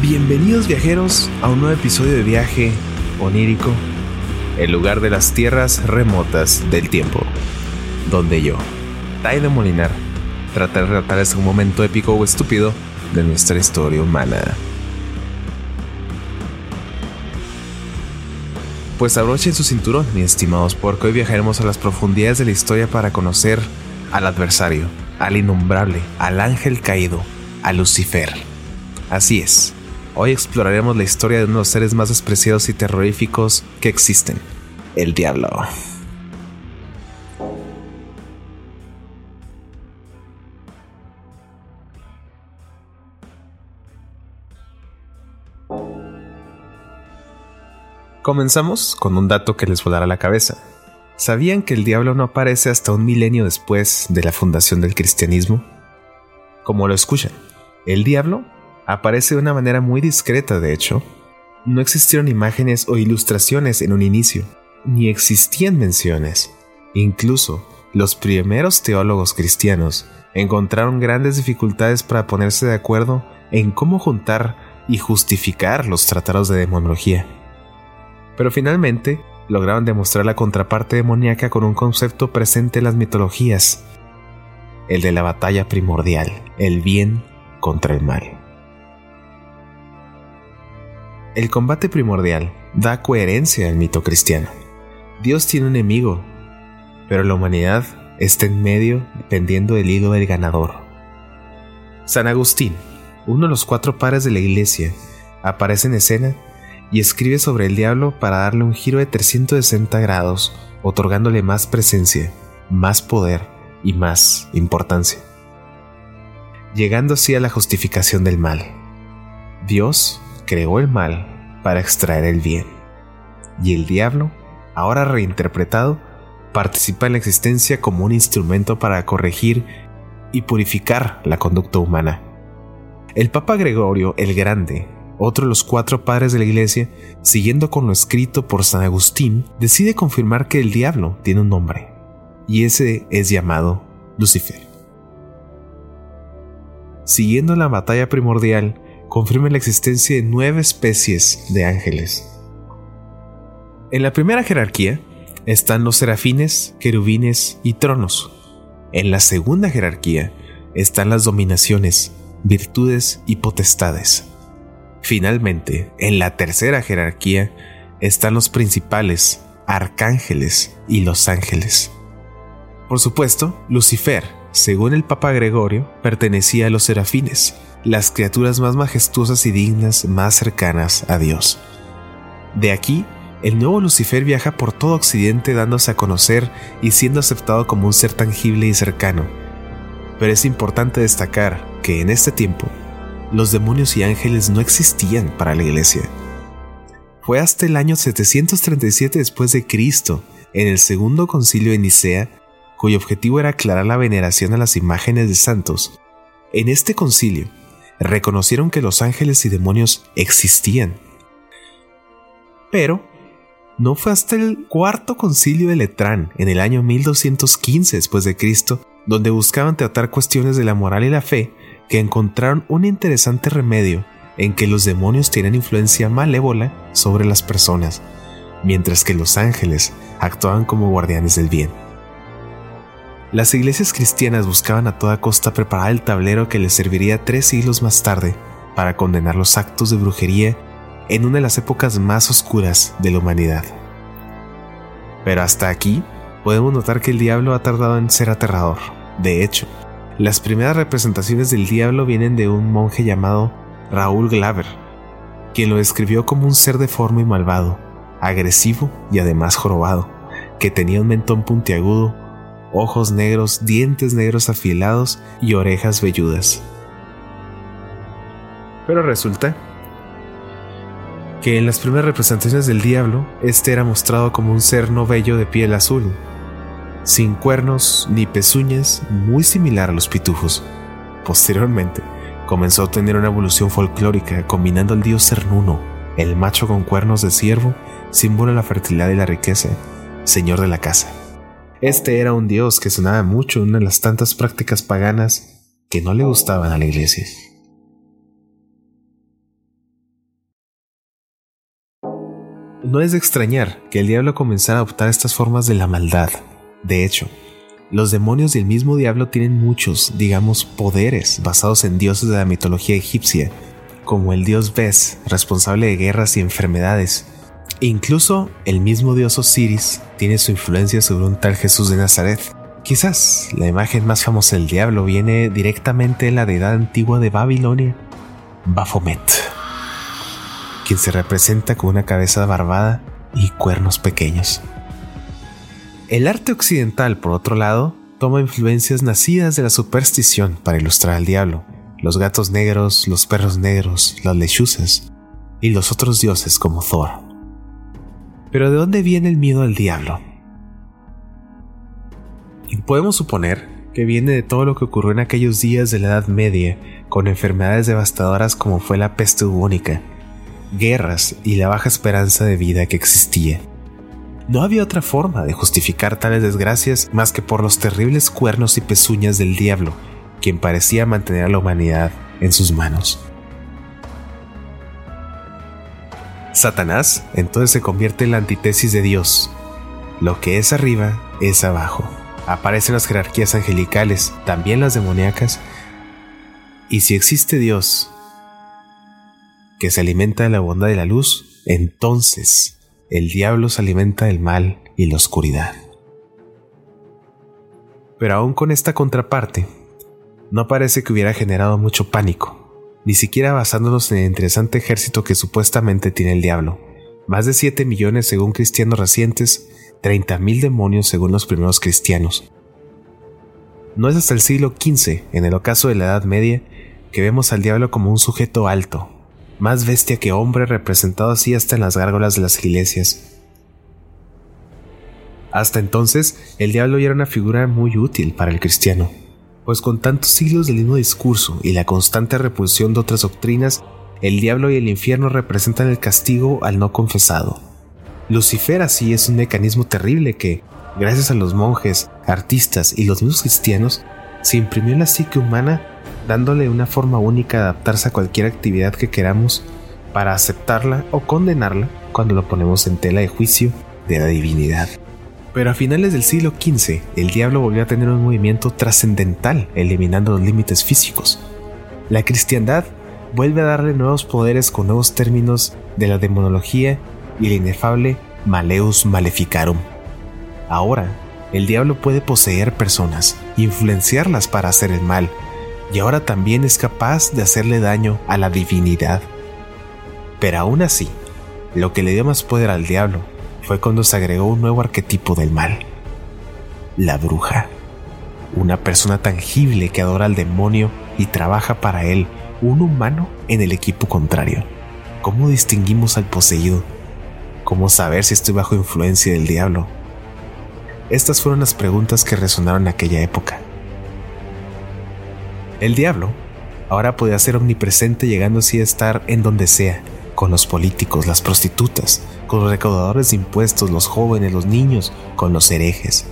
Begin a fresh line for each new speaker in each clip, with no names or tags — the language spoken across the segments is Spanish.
Bienvenidos viajeros a un nuevo episodio de viaje onírico, el lugar de las tierras remotas del tiempo, donde yo, Tai Molinar, trataré de relatar un momento épico o estúpido de nuestra historia humana. Pues abrochen su cinturón, mis estimados, porque hoy viajaremos a las profundidades de la historia para conocer al adversario, al innombrable, al ángel caído, a Lucifer. Así es, Hoy exploraremos la historia de uno de los seres más despreciados y terroríficos que existen, el diablo. Comenzamos con un dato que les volará la cabeza. ¿Sabían que el diablo no aparece hasta un milenio después de la fundación del cristianismo? Como lo escuchan, el diablo aparece de una manera muy discreta, de hecho. No existieron imágenes o ilustraciones en un inicio, ni existían menciones. Incluso los primeros teólogos cristianos encontraron grandes dificultades para ponerse de acuerdo en cómo juntar y justificar los tratados de demonología. Pero finalmente lograron demostrar la contraparte demoníaca con un concepto presente en las mitologías, el de la batalla primordial, el bien contra el mal. El combate primordial da coherencia al mito cristiano. Dios tiene un enemigo, pero la humanidad está en medio dependiendo del hilo del ganador. San Agustín, uno de los cuatro pares de la iglesia, aparece en escena y escribe sobre el diablo para darle un giro de 360 grados, otorgándole más presencia, más poder y más importancia, llegando así a la justificación del mal. Dios creó el mal para extraer el bien. Y el diablo, ahora reinterpretado, participa en la existencia como un instrumento para corregir y purificar la conducta humana. El Papa Gregorio el Grande, otro de los cuatro padres de la Iglesia, siguiendo con lo escrito por San Agustín, decide confirmar que el diablo tiene un nombre, y ese es llamado Lucifer. Siguiendo la batalla primordial, confirma la existencia de nueve especies de ángeles. En la primera jerarquía están los serafines, querubines y tronos. En la segunda jerarquía están las dominaciones, virtudes y potestades. Finalmente, en la tercera jerarquía están los principales, arcángeles y los ángeles. Por supuesto, Lucifer, según el Papa Gregorio, pertenecía a los serafines, las criaturas más majestuosas y dignas más cercanas a Dios. De aquí, el nuevo Lucifer viaja por todo Occidente dándose a conocer y siendo aceptado como un ser tangible y cercano. Pero es importante destacar que en este tiempo, los demonios y ángeles no existían para la iglesia. Fue hasta el año 737 después de Cristo, en el segundo concilio de Nicea, cuyo objetivo era aclarar la veneración a las imágenes de santos. En este concilio, reconocieron que los ángeles y demonios existían. Pero no fue hasta el cuarto concilio de Letrán, en el año 1215 después de Cristo, donde buscaban tratar cuestiones de la moral y la fe, que encontraron un interesante remedio en que los demonios tienen influencia malévola sobre las personas, mientras que los ángeles actuaban como guardianes del bien. Las iglesias cristianas buscaban a toda costa preparar el tablero que les serviría tres siglos más tarde para condenar los actos de brujería en una de las épocas más oscuras de la humanidad. Pero hasta aquí podemos notar que el diablo ha tardado en ser aterrador. De hecho, las primeras representaciones del diablo vienen de un monje llamado Raúl Glaver, quien lo describió como un ser deforme y malvado, agresivo y además jorobado, que tenía un mentón puntiagudo ojos negros, dientes negros afilados y orejas velludas. Pero resulta que en las primeras representaciones del diablo, este era mostrado como un ser no bello de piel azul, sin cuernos ni pezuñas, muy similar a los pitufos. Posteriormente, comenzó a tener una evolución folclórica combinando al dios Cernuno, el macho con cuernos de ciervo, símbolo de la fertilidad y la riqueza, señor de la casa. Este era un dios que sonaba mucho en una de las tantas prácticas paganas que no le gustaban a la iglesia. No es de extrañar que el diablo comenzara a adoptar estas formas de la maldad. De hecho, los demonios y el mismo diablo tienen muchos, digamos, poderes basados en dioses de la mitología egipcia, como el dios Bes, responsable de guerras y enfermedades. incluso el mismo dios Osiris tiene su influencia sobre un tal Jesús de Nazaret. Quizás la imagen más famosa del diablo viene directamente de la deidad antigua de Babilonia, Baphomet quien se representa con una cabeza barbada y cuernos pequeños. El arte occidental, por otro lado, toma influencias nacidas de la superstición para ilustrar al diablo, los gatos negros, los perros negros, las lechuzas y los otros dioses como Thor. Pero ¿de dónde viene el miedo al diablo? Podemos suponer que viene de todo lo que ocurrió en aquellos días de la Edad Media, con enfermedades devastadoras como fue la peste bubónica, guerras y la baja esperanza de vida que existía. No había otra forma de justificar tales desgracias más que por los terribles cuernos y pezuñas del diablo, quien parecía mantener a la humanidad en sus manos. Satanás entonces se convierte en la antítesis de Dios. Lo que es arriba es abajo. Aparecen las jerarquías angelicales, también las demoníacas. Y si existe Dios, que se alimenta de la bondad y la luz, entonces el diablo se alimenta del mal y la oscuridad. Pero aún con esta contraparte, no parece que hubiera generado mucho pánico, ni siquiera basándonos en el interesante ejército que supuestamente tiene el diablo. Más de 7 millones según cristianos recientes, 30.000 demonios según los primeros cristianos. No es hasta el siglo XV, en el ocaso de la Edad Media, que vemos al diablo como un sujeto alto, más bestia que hombre representado así hasta en las gárgolas de las iglesias. Hasta entonces, el diablo ya era una figura muy útil para el cristiano, pues con tantos siglos del mismo discurso y la constante repulsión de otras doctrinas, el diablo y el infierno representan el castigo al no confesado. Lucifer así es un mecanismo terrible que, gracias a los monjes, artistas y los mismos cristianos, se imprimió en la psique humana dándole una forma única de adaptarse a cualquier actividad que queramos para aceptarla o condenarla cuando lo ponemos en tela de juicio de la divinidad. Pero a finales del siglo XV, el diablo volvió a tener un movimiento trascendental, eliminando los límites físicos. La cristiandad vuelve a darle nuevos poderes con nuevos términos de la demonología y el inefable Maleus Maleficarum. Ahora, el diablo puede poseer personas, influenciarlas para hacer el mal, y ahora también es capaz de hacerle daño a la divinidad. Pero aún así, lo que le dio más poder al diablo fue cuando se agregó un nuevo arquetipo del mal, la bruja, una persona tangible que adora al demonio y trabaja para él, un humano en el equipo contrario. ¿Cómo distinguimos al poseído? ¿Cómo saber si estoy bajo influencia del diablo? Estas fueron las preguntas que resonaron en aquella época. El diablo ahora podía ser omnipresente llegando así a estar en donde sea, con los políticos, las prostitutas, con los recaudadores de impuestos, los jóvenes, los niños, con los herejes.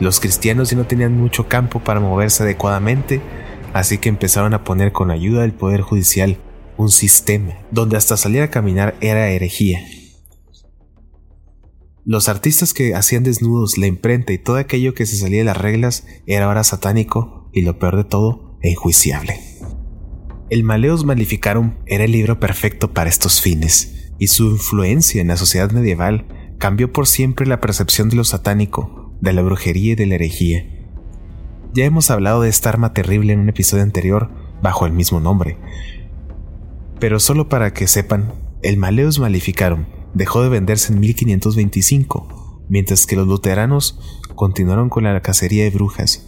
Los cristianos ya no tenían mucho campo para moverse adecuadamente, así que empezaron a poner con ayuda del Poder Judicial un sistema donde hasta salir a caminar era herejía. Los artistas que hacían desnudos, la imprenta y todo aquello que se salía de las reglas era ahora satánico y lo peor de todo, enjuiciable. El Maleus Maleficarum era el libro perfecto para estos fines, y su influencia en la sociedad medieval cambió por siempre la percepción de lo satánico, de la brujería y de la herejía. Ya hemos hablado de esta arma terrible en un episodio anterior bajo el mismo nombre. Pero solo para que sepan, el Maleus Maleficarum dejó de venderse en 1525, mientras que los luteranos continuaron con la cacería de brujas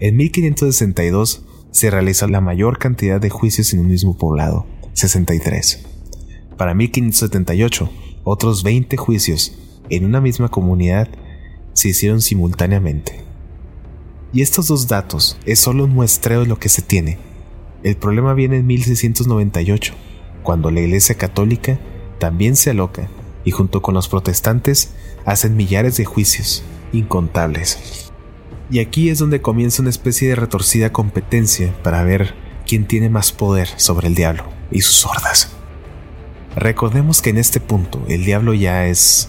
en 1562 se realiza la mayor cantidad de juicios en un mismo poblado, 63. Para 1578, otros 20 juicios en una misma comunidad se hicieron simultáneamente. Y estos dos datos es solo un muestreo de lo que se tiene. El problema viene en 1698, cuando la Iglesia Católica también se aloca y junto con los protestantes hacen millares de juicios, incontables. Y aquí es donde comienza una especie de retorcida competencia para ver quién tiene más poder sobre el diablo y sus hordas. Recordemos que en este punto el diablo ya es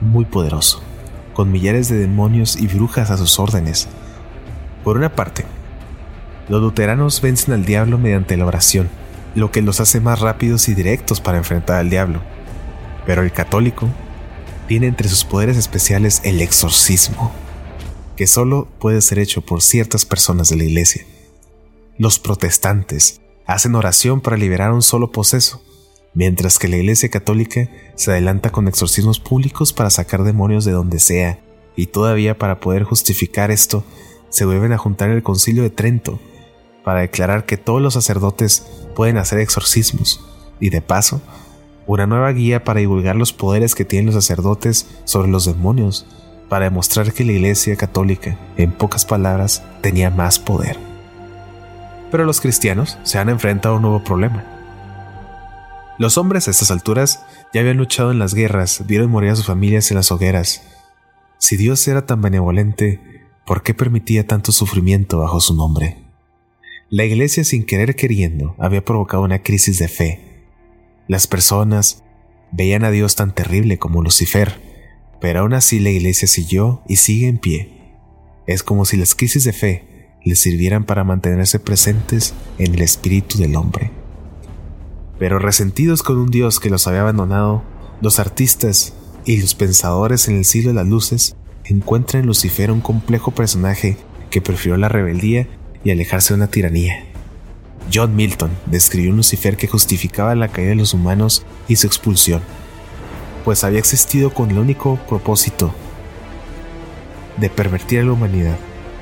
muy poderoso, con millares de demonios y brujas a sus órdenes. Por una parte, los luteranos vencen al diablo mediante la oración, lo que los hace más rápidos y directos para enfrentar al diablo. Pero el católico tiene entre sus poderes especiales el exorcismo, que solo puede ser hecho por ciertas personas de la iglesia. Los protestantes hacen oración para liberar un solo poseso, mientras que la iglesia católica se adelanta con exorcismos públicos para sacar demonios de donde sea, y todavía para poder justificar esto, se vuelven a juntar en el concilio de Trento para declarar que todos los sacerdotes pueden hacer exorcismos, y de paso, una nueva guía para divulgar los poderes que tienen los sacerdotes sobre los demonios, para demostrar que la Iglesia Católica, en pocas palabras, tenía más poder. Pero los cristianos se han enfrentado a un nuevo problema. Los hombres a estas alturas ya habían luchado en las guerras, vieron morir a sus familias en las hogueras. Si Dios era tan benevolente, ¿por qué permitía tanto sufrimiento bajo su nombre? La iglesia sin querer queriendo había provocado una crisis de fe. Las personas veían a Dios tan terrible como Lucifer, pero aún así la iglesia siguió y sigue en pie. Es como si las crisis de fe les sirvieran para mantenerse presentes en el espíritu del hombre. Pero resentidos con un Dios que los había abandonado, los artistas y los pensadores en el siglo de las luces encuentran en Lucifer un complejo personaje que prefirió la rebeldía y alejarse de una tiranía. John Milton describió un Lucifer que justificaba la caída de los humanos y su expulsión, pues había existido con el único propósito de pervertir a la humanidad,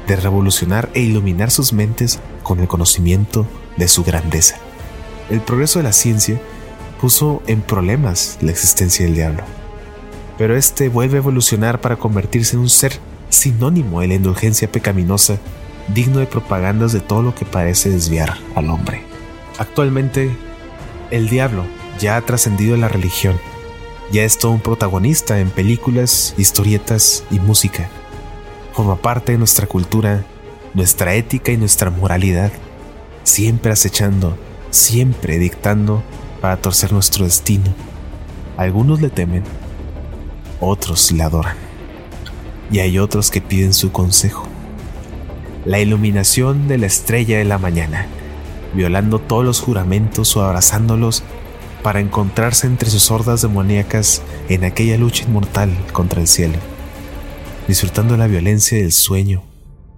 de revolucionar e iluminar sus mentes con el conocimiento de su grandeza. El progreso de la ciencia puso en problemas la existencia del diablo, pero este vuelve a evolucionar para convertirse en un ser sinónimo de la indulgencia pecaminosa digno de propagandas de todo lo que parece desviar al hombre. Actualmente, el diablo ya ha trascendido la religión, ya es todo un protagonista en películas, historietas y música. Forma parte de nuestra cultura, nuestra ética y nuestra moralidad, siempre acechando, siempre dictando para torcer nuestro destino. Algunos le temen, otros le adoran, y hay otros que piden su consejo la iluminación de la estrella de la mañana, violando todos los juramentos o abrazándolos para encontrarse entre sus hordas demoníacas en aquella lucha inmortal contra el cielo, disfrutando la violencia del sueño,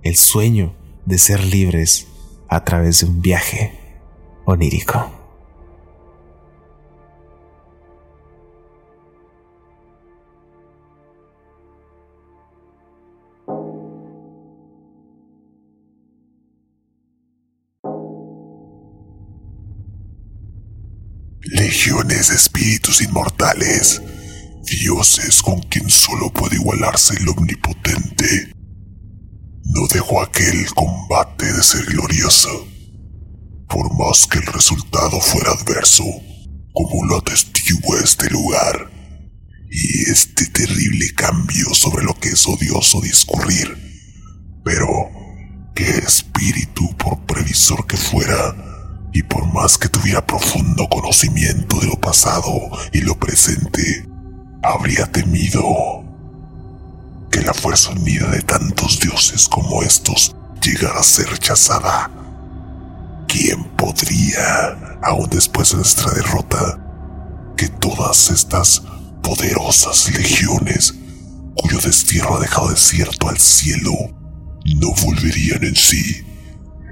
el sueño de ser libres a través de un viaje onírico.
Legiones de espíritus inmortales, dioses con quien solo puede igualarse el omnipotente. No dejó aquel combate de ser glorioso, por más que el resultado fuera adverso, como lo atestigua este lugar, y este terrible cambio sobre lo que es odioso discurrir. Pero, ¿qué espíritu, por previsor que fuera, y por más que tuviera profundo conocimiento de lo pasado y lo presente, habría temido que la fuerza unida de tantos dioses como estos llegara a ser rechazada. ¿Quién podría, aún después de nuestra derrota, que todas estas poderosas legiones, cuyo destierro ha dejado desierto al cielo, no volverían en sí,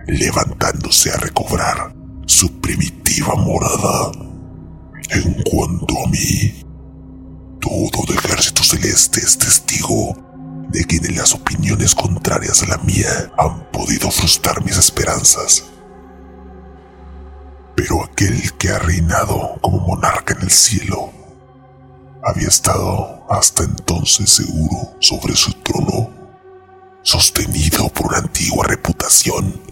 levantándose a recobrar su primitiva morada. En cuanto a mí, todo el ejército celeste es testigo de que en las opiniones contrarias a la mía han podido frustrar mis esperanzas. Pero aquel que ha reinado como monarca en el cielo había estado hasta entonces seguro sobre su trono, sostenido por una antigua reputación,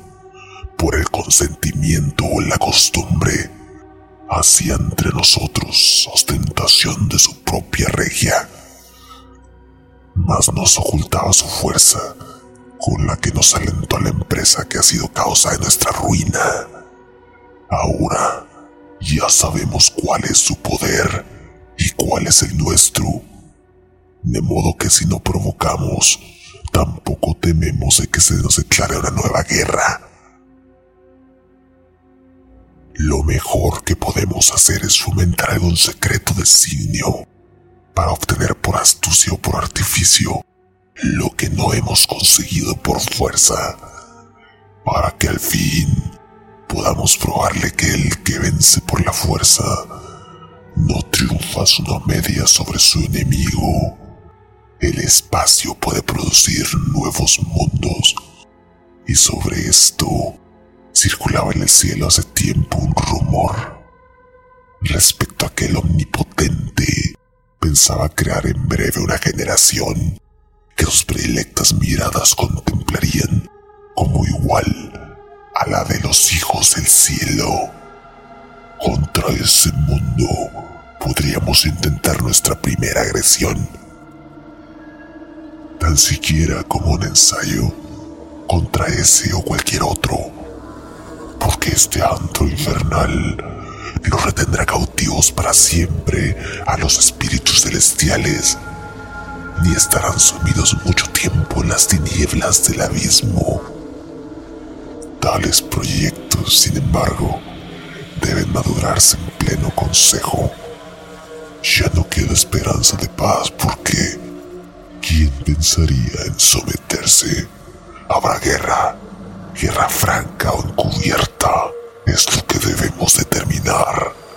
por el consentimiento o la costumbre, hacía entre nosotros ostentación de su propia regia, mas nos ocultaba su fuerza con la que nos alentó a la empresa que ha sido causa de nuestra ruina. Ahora ya sabemos cuál es su poder y cuál es el nuestro. De modo que si no provocamos, tampoco tememos de que se nos declare una nueva guerra. Lo mejor que podemos hacer es fomentar algún secreto designio para obtener por astucia o por artificio lo que no hemos conseguido por fuerza, para que al fin podamos probarle que el que vence por la fuerza no triunfa una media sobre su enemigo. El espacio puede producir nuevos mundos y sobre esto circulaba en el cielo hace tiempo un rumor respecto a que el omnipotente pensaba crear en breve una generación que sus predilectas miradas contemplarían como igual a la de los hijos del cielo. Contra ese mundo podríamos intentar nuestra primera agresión, tan siquiera como un ensayo contra ese o cualquier otro, porque este antro infernal nos retendrá cautivos para siempre a los espíritus celestiales, ni estarán sumidos mucho tiempo en las tinieblas del abismo. Tales proyectos, sin embargo, deben madurarse en pleno consejo. Ya no queda esperanza de paz porque ¿quién pensaría en someterse? Habrá guerra, guerra franca o encubierta es lo que debemos determinar.